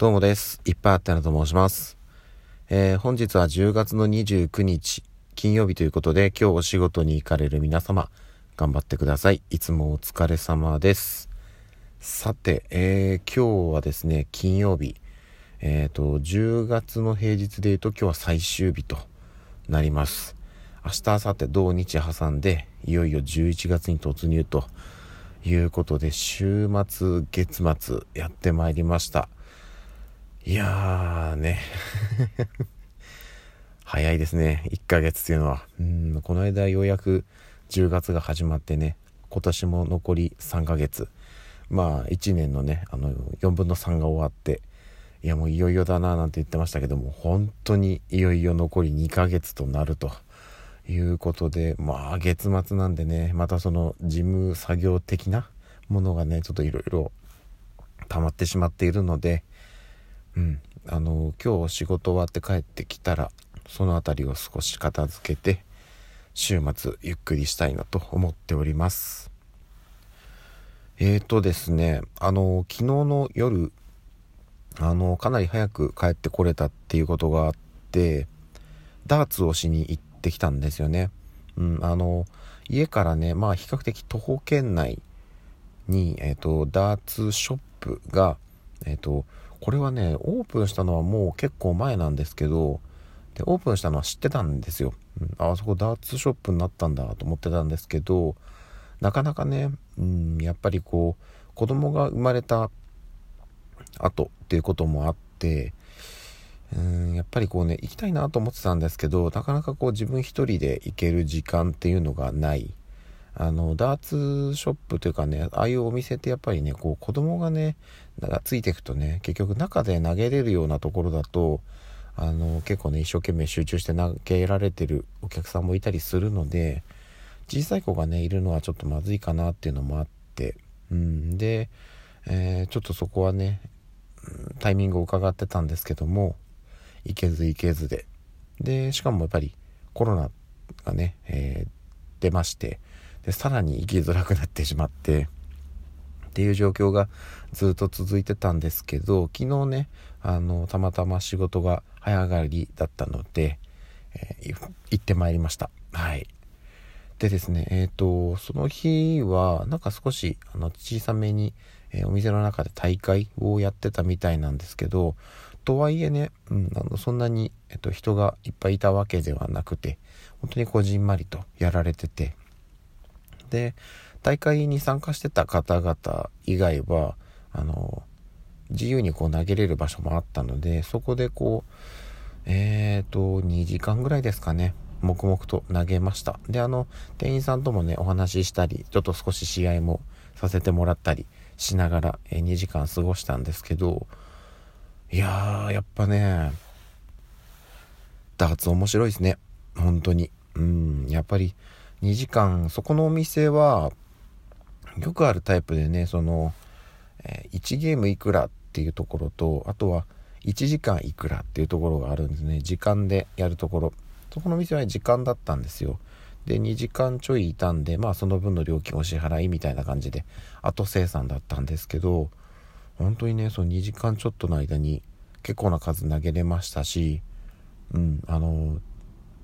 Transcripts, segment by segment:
どうもです。いっぱいあったなと申します。えー、本日は10月の29日、金曜日ということで、今日お仕事に行かれる皆様、頑張ってください。いつもお疲れ様です。さて、えー、今日はですね、金曜日、えっ、ー、と、10月の平日で言うと今日は最終日となります。明日、明後日、土日挟んで、いよいよ11月に突入ということで、週末、月末、やってまいりました。いやーね。早いですね。1ヶ月っていうのは。うんこの間ようやく10月が始まってね今年も残り3ヶ月。まあ1年のねあの4分の3が終わっていやもういよいよだななんて言ってましたけども本当にいよいよ残り2ヶ月となるということでまあ月末なんでねまたその事務作業的なものがねちょっといろいろ溜まってしまっているのでうん。あの今日仕事終わって帰ってきたらその辺りを少し片付けて週末ゆっくりしたいなと思っております。えーとですねあの昨日の夜あのかなり早く帰ってこれたっていうことがあってダーツをしに行ってきたんですよね。うんあの家からねまあ比較的徒歩圏内に、えーと、ダーツショップがえっ、ー、とこれはねオープンしたのはもう結構前なんですけどでオープンしたのは知ってたんですよ、うん、あそこダーツショップになったんだと思ってたんですけどなかなかね、うん、やっぱりこう子供が生まれた後っていうこともあってうんやっぱりこうね行きたいなと思ってたんですけどなかなかこう自分一人で行ける時間っていうのがない。あのダーツショップというかねああいうお店ってやっぱりねこう子供がねついていくとね結局中で投げれるようなところだとあの結構ね一生懸命集中して投げられてるお客さんもいたりするので小さい子がねいるのはちょっとまずいかなっていうのもあってうんで、えー、ちょっとそこはねタイミングを伺ってたんですけども行けず行けずで。でしかもやっぱりコロナがね、えー、出ましてでさらに生きづらくなってしまってっていう状況がずっと続いてたんですけど昨日ねあのたまたま仕事が早上がりだったので、えー、行ってまいりました。はい。でですねえっ、ー、とその日はなんか少しあの小さめに、えー、お店の中で大会をやってたみたいなんですけどとはいえね、うん、あのそんなに、えっと、人がいっぱいいたわけではなくて本当にこじんまりとやられてて。で大会に参加してた方々以外はあの自由にこう投げれる場所もあったのでそこでこうえっ、ー、と2時間ぐらいですかね黙々と投げました。であの店員さんともねお話ししたりちょっと少し試合もさせてもらったりしながら、え2時間過ごしたんですけどいやーやっぱねダーツ面白いですね。本当に。うん。やっぱり2時間そこのお店はよくあるタイプでねその、えー、1ゲームいくらっていうところとあとは1時間いくらっていうところがあるんですね。時間でやるところ。そこの店は時間だったんですよ。で2時間ちょいいたんでまあその分の料金お支払いみたいな感じで後生産だったんですけど本当にねその2時間ちょっとの間に結構な数投げれましたしうんあの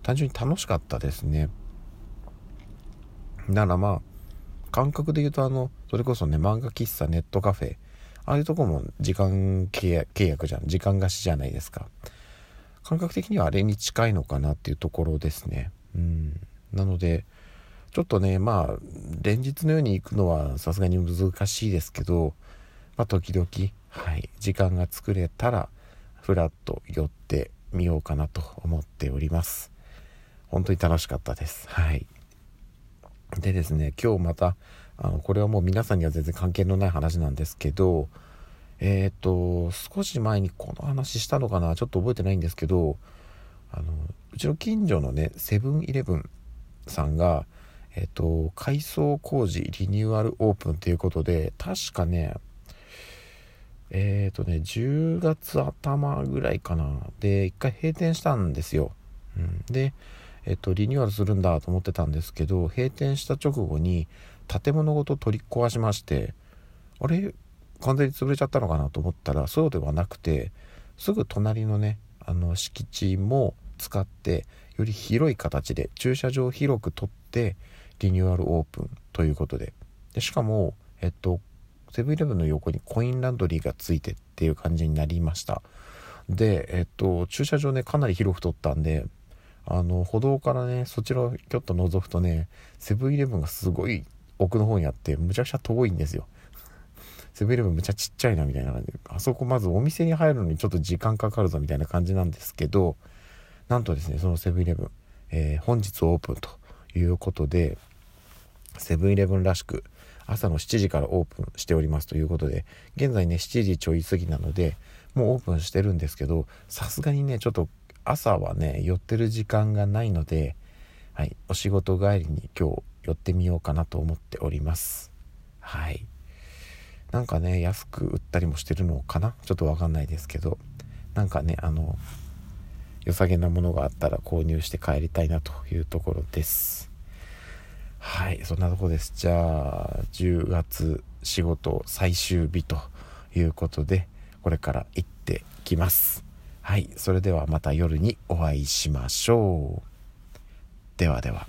単純に楽しかったですね。だからまあ感覚で言うとあのそれこそね漫画喫茶ネットカフェああいうとこも時間契約じゃん。時間貸しじゃないですか。感覚的にはあれに近いのかなっていうところですね。うん。なのでちょっとねまあ連日のように行くのはさすがに難しいですけどまあ時々はい時間が作れたらふらっと寄ってみようかなと思っております。本当に楽しかったです。はい。でですね今日またあのこれはもう皆さんには全然関係のない話なんですけどえっ、ー、と少し前にこの話したのかなちょっと覚えてないんですけどあのうちの近所のねセブンイレブンさんがえっ、ー、と改装工事リニューアルオープンということで確かねえっ、ー、とね10月頭ぐらいかな。で一回閉店したんですよ、うん、でえっと、リニューアルするんだと思ってたんですけど閉店した直後に建物ごと取り壊しましてあれ？完全に潰れちゃったのかなと思ったらそうではなくてすぐ隣のねあの敷地も使ってより広い形で駐車場を広く取ってリニューアルオープンということで。でしかもえっとセブンイレブンの横にコインランドリーがついてっていう感じになりました。でえっと駐車場ねかなり広く取ったんであの歩道からねそちらをちょっと覗くとねセブンイレブンがすごい奥の方にあってむちゃくちゃ遠いんですよ。セブンイレブンむちゃちっちゃいなみたいな感じで。あそこまずお店に入るのにちょっと時間かかるぞみたいな感じなんですけどなんとですねそのセブンイレブン、えー、本日オープンということでセブンイレブンらしく朝の7時からオープンしておりますということで現在ね7時ちょい過ぎなのでもうオープンしてるんですけどさすがにねちょっと朝はね寄ってる時間がないので、はい、お仕事帰りに今日寄ってみようかなと思っております。はい。なんかね安く売ったりもしてるのかな？ちょっとわかんないですけど。なんかねあの良さげなものがあったら購入して帰りたいなというところです。はいそんなとこです。じゃあ10月仕事最終日ということでこれから行ってきます。はいそれではまた夜にお会いしましょう。ではでは。